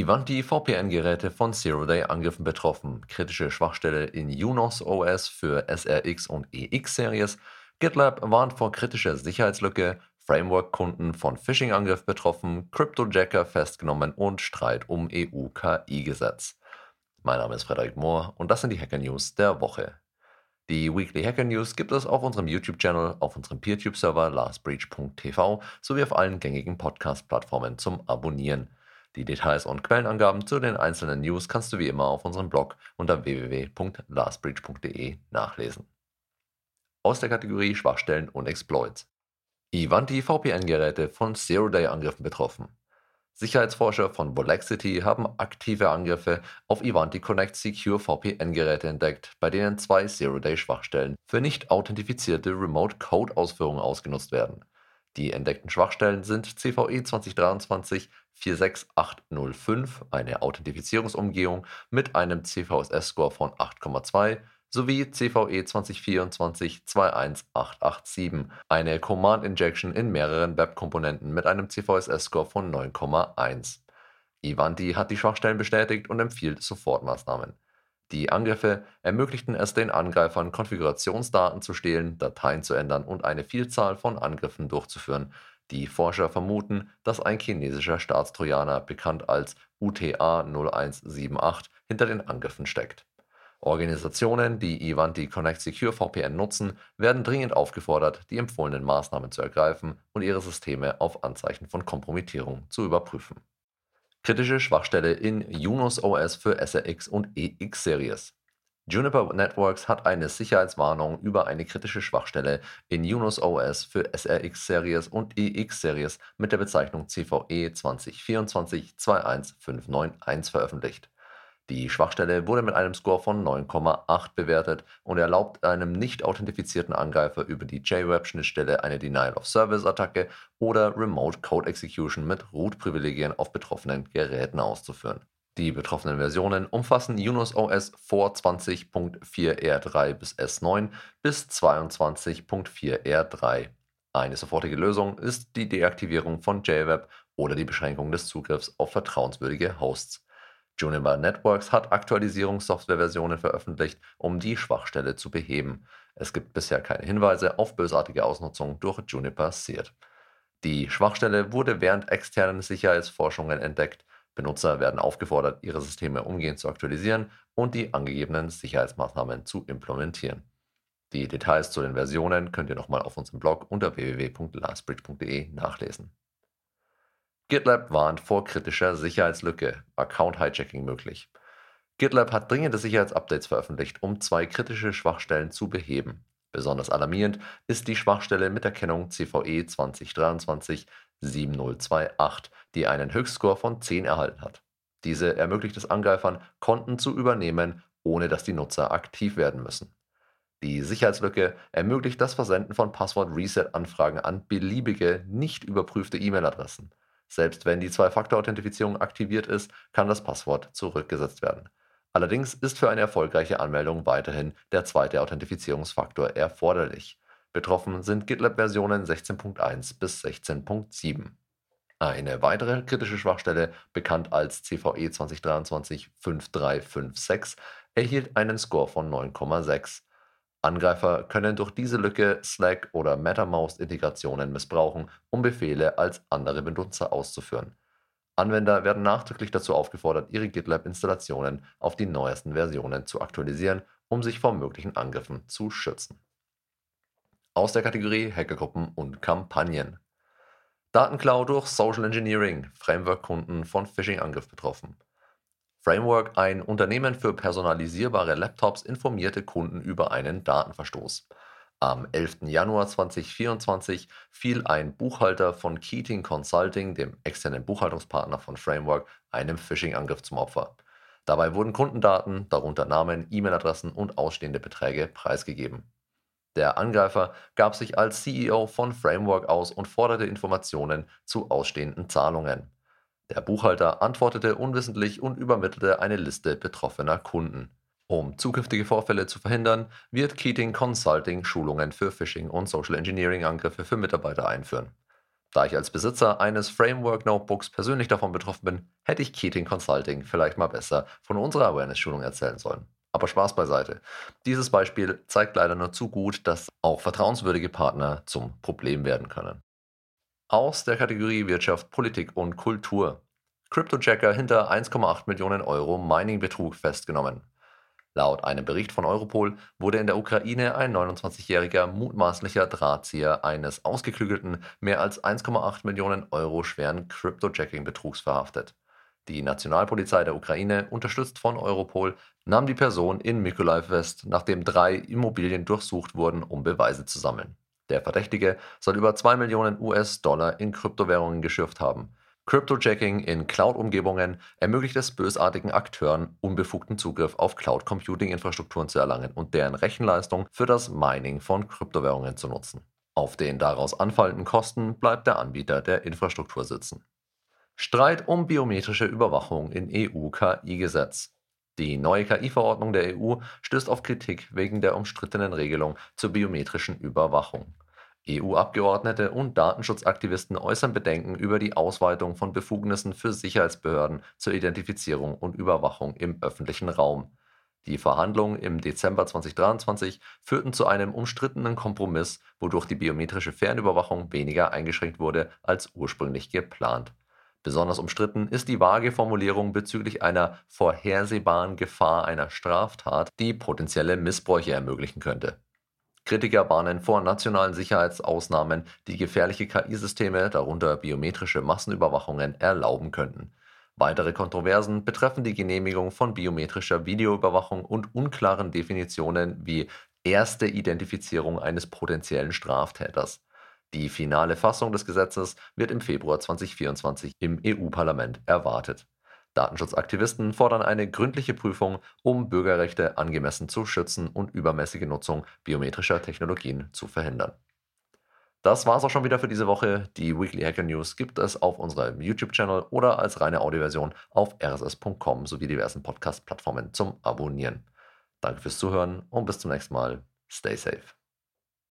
Ivanti VPN-Geräte von Zero-Day-Angriffen betroffen, kritische Schwachstelle in Unos OS für SRX und EX-Series, GitLab warnt vor kritischer Sicherheitslücke, Framework-Kunden von Phishing-Angriff betroffen, Cryptojacker festgenommen und Streit um EU-KI-Gesetz. Mein Name ist Frederik Mohr und das sind die Hacker News der Woche. Die Weekly Hacker News gibt es auf unserem YouTube-Channel, auf unserem PeerTube-Server lastbreach.tv sowie auf allen gängigen Podcast-Plattformen zum Abonnieren. Die Details und Quellenangaben zu den einzelnen News kannst du wie immer auf unserem Blog unter www.lastbreach.de nachlesen. Aus der Kategorie Schwachstellen und Exploits. Ivanti VPN-Geräte von Zero-Day-Angriffen betroffen. Sicherheitsforscher von Volexity haben aktive Angriffe auf Ivanti Connect Secure VPN-Geräte entdeckt, bei denen zwei Zero-Day-Schwachstellen für nicht authentifizierte Remote-Code-Ausführungen ausgenutzt werden. Die entdeckten Schwachstellen sind CVE 2023 46805, eine Authentifizierungsumgehung mit einem CVSS-Score von 8,2 sowie CVE 2024 21887, eine Command Injection in mehreren Webkomponenten mit einem CVSS-Score von 9,1. Ivanti hat die Schwachstellen bestätigt und empfiehlt Sofortmaßnahmen. Die Angriffe ermöglichten es den Angreifern, Konfigurationsdaten zu stehlen, Dateien zu ändern und eine Vielzahl von Angriffen durchzuführen. Die Forscher vermuten, dass ein chinesischer Staatstrojaner, bekannt als UTA 0178, hinter den Angriffen steckt. Organisationen, die Ivanti Connect Secure VPN nutzen, werden dringend aufgefordert, die empfohlenen Maßnahmen zu ergreifen und ihre Systeme auf Anzeichen von Kompromittierung zu überprüfen. Kritische Schwachstelle in Unos OS für SRX und EX-Series. Juniper Networks hat eine Sicherheitswarnung über eine kritische Schwachstelle in Unos OS für SRX-Series und EX-Series mit der Bezeichnung CVE 2024 21591 veröffentlicht. Die Schwachstelle wurde mit einem Score von 9,8 bewertet und erlaubt einem nicht authentifizierten Angreifer über die JWeb-Schnittstelle eine Denial-of-Service-Attacke oder Remote Code Execution mit Root-Privilegien auf betroffenen Geräten auszuführen. Die betroffenen Versionen umfassen Unos OS vor 20.4R3 bis S9 bis 22.4R3. Eine sofortige Lösung ist die Deaktivierung von JWeb oder die Beschränkung des Zugriffs auf vertrauenswürdige Hosts. Juniper Networks hat Aktualisierungssoftwareversionen veröffentlicht, um die Schwachstelle zu beheben. Es gibt bisher keine Hinweise auf bösartige Ausnutzung durch Juniper Seed. Die Schwachstelle wurde während externen Sicherheitsforschungen entdeckt. Benutzer werden aufgefordert, ihre Systeme umgehend zu aktualisieren und die angegebenen Sicherheitsmaßnahmen zu implementieren. Die Details zu den Versionen könnt ihr nochmal auf unserem Blog unter www.lastbridge.de nachlesen. GitLab warnt vor kritischer Sicherheitslücke, Account-Hijacking möglich. GitLab hat dringende Sicherheitsupdates veröffentlicht, um zwei kritische Schwachstellen zu beheben. Besonders alarmierend ist die Schwachstelle mit der Kennung CVE 2023 7028, die einen Höchstscore von 10 erhalten hat. Diese ermöglicht es Angreifern, Konten zu übernehmen, ohne dass die Nutzer aktiv werden müssen. Die Sicherheitslücke ermöglicht das Versenden von Passwort-Reset-Anfragen an beliebige, nicht überprüfte E-Mail-Adressen. Selbst wenn die Zwei-Faktor-Authentifizierung aktiviert ist, kann das Passwort zurückgesetzt werden. Allerdings ist für eine erfolgreiche Anmeldung weiterhin der zweite Authentifizierungsfaktor erforderlich. Betroffen sind GitLab-Versionen 16.1 bis 16.7. Eine weitere kritische Schwachstelle, bekannt als CVE 2023 5356, erhielt einen Score von 9,6. Angreifer können durch diese Lücke Slack oder MetaMouse-Integrationen missbrauchen, um Befehle als andere Benutzer auszuführen. Anwender werden nachdrücklich dazu aufgefordert, ihre GitLab-Installationen auf die neuesten Versionen zu aktualisieren, um sich vor möglichen Angriffen zu schützen. Aus der Kategorie Hackergruppen und Kampagnen. Datenklau durch Social Engineering, Framework-Kunden von Phishing-Angriff betroffen. Framework, ein Unternehmen für personalisierbare Laptops, informierte Kunden über einen Datenverstoß. Am 11. Januar 2024 fiel ein Buchhalter von Keating Consulting, dem externen Buchhaltungspartner von Framework, einem Phishing-Angriff zum Opfer. Dabei wurden Kundendaten, darunter Namen, E-Mail-Adressen und ausstehende Beträge preisgegeben. Der Angreifer gab sich als CEO von Framework aus und forderte Informationen zu ausstehenden Zahlungen. Der Buchhalter antwortete unwissentlich und übermittelte eine Liste betroffener Kunden. Um zukünftige Vorfälle zu verhindern, wird Keating Consulting Schulungen für Phishing und Social Engineering Angriffe für Mitarbeiter einführen. Da ich als Besitzer eines Framework Notebooks persönlich davon betroffen bin, hätte ich Keating Consulting vielleicht mal besser von unserer Awareness-Schulung erzählen sollen. Aber Spaß beiseite. Dieses Beispiel zeigt leider nur zu gut, dass auch vertrauenswürdige Partner zum Problem werden können. Aus der Kategorie Wirtschaft, Politik und Kultur. Cryptojacker hinter 1,8 Millionen Euro Mining-Betrug festgenommen. Laut einem Bericht von Europol wurde in der Ukraine ein 29-jähriger mutmaßlicher Drahtzieher eines ausgeklügelten, mehr als 1,8 Millionen Euro schweren Cryptojacking-Betrugs verhaftet. Die Nationalpolizei der Ukraine, unterstützt von Europol, nahm die Person in Mykolaiv fest, nachdem drei Immobilien durchsucht wurden, um Beweise zu sammeln. Der Verdächtige soll über 2 Millionen US-Dollar in Kryptowährungen geschürft haben. Cryptojacking in Cloud-Umgebungen ermöglicht es bösartigen Akteuren, unbefugten Zugriff auf Cloud-Computing-Infrastrukturen zu erlangen und deren Rechenleistung für das Mining von Kryptowährungen zu nutzen. Auf den daraus anfallenden Kosten bleibt der Anbieter der Infrastruktur sitzen. Streit um biometrische Überwachung in EU-KI-Gesetz. Die neue KI-Verordnung der EU stößt auf Kritik wegen der umstrittenen Regelung zur biometrischen Überwachung. EU-Abgeordnete und Datenschutzaktivisten äußern Bedenken über die Ausweitung von Befugnissen für Sicherheitsbehörden zur Identifizierung und Überwachung im öffentlichen Raum. Die Verhandlungen im Dezember 2023 führten zu einem umstrittenen Kompromiss, wodurch die biometrische Fernüberwachung weniger eingeschränkt wurde als ursprünglich geplant. Besonders umstritten ist die vage Formulierung bezüglich einer vorhersehbaren Gefahr einer Straftat, die potenzielle Missbräuche ermöglichen könnte. Kritiker warnen vor nationalen Sicherheitsausnahmen, die gefährliche KI-Systeme, darunter biometrische Massenüberwachungen, erlauben könnten. Weitere Kontroversen betreffen die Genehmigung von biometrischer Videoüberwachung und unklaren Definitionen wie erste Identifizierung eines potenziellen Straftäters. Die finale Fassung des Gesetzes wird im Februar 2024 im EU-Parlament erwartet. Datenschutzaktivisten fordern eine gründliche Prüfung, um Bürgerrechte angemessen zu schützen und übermäßige Nutzung biometrischer Technologien zu verhindern. Das war's auch schon wieder für diese Woche. Die Weekly Hacker News gibt es auf unserem YouTube-Channel oder als reine Audioversion auf rss.com sowie diversen Podcast-Plattformen zum Abonnieren. Danke fürs Zuhören und bis zum nächsten Mal. Stay safe.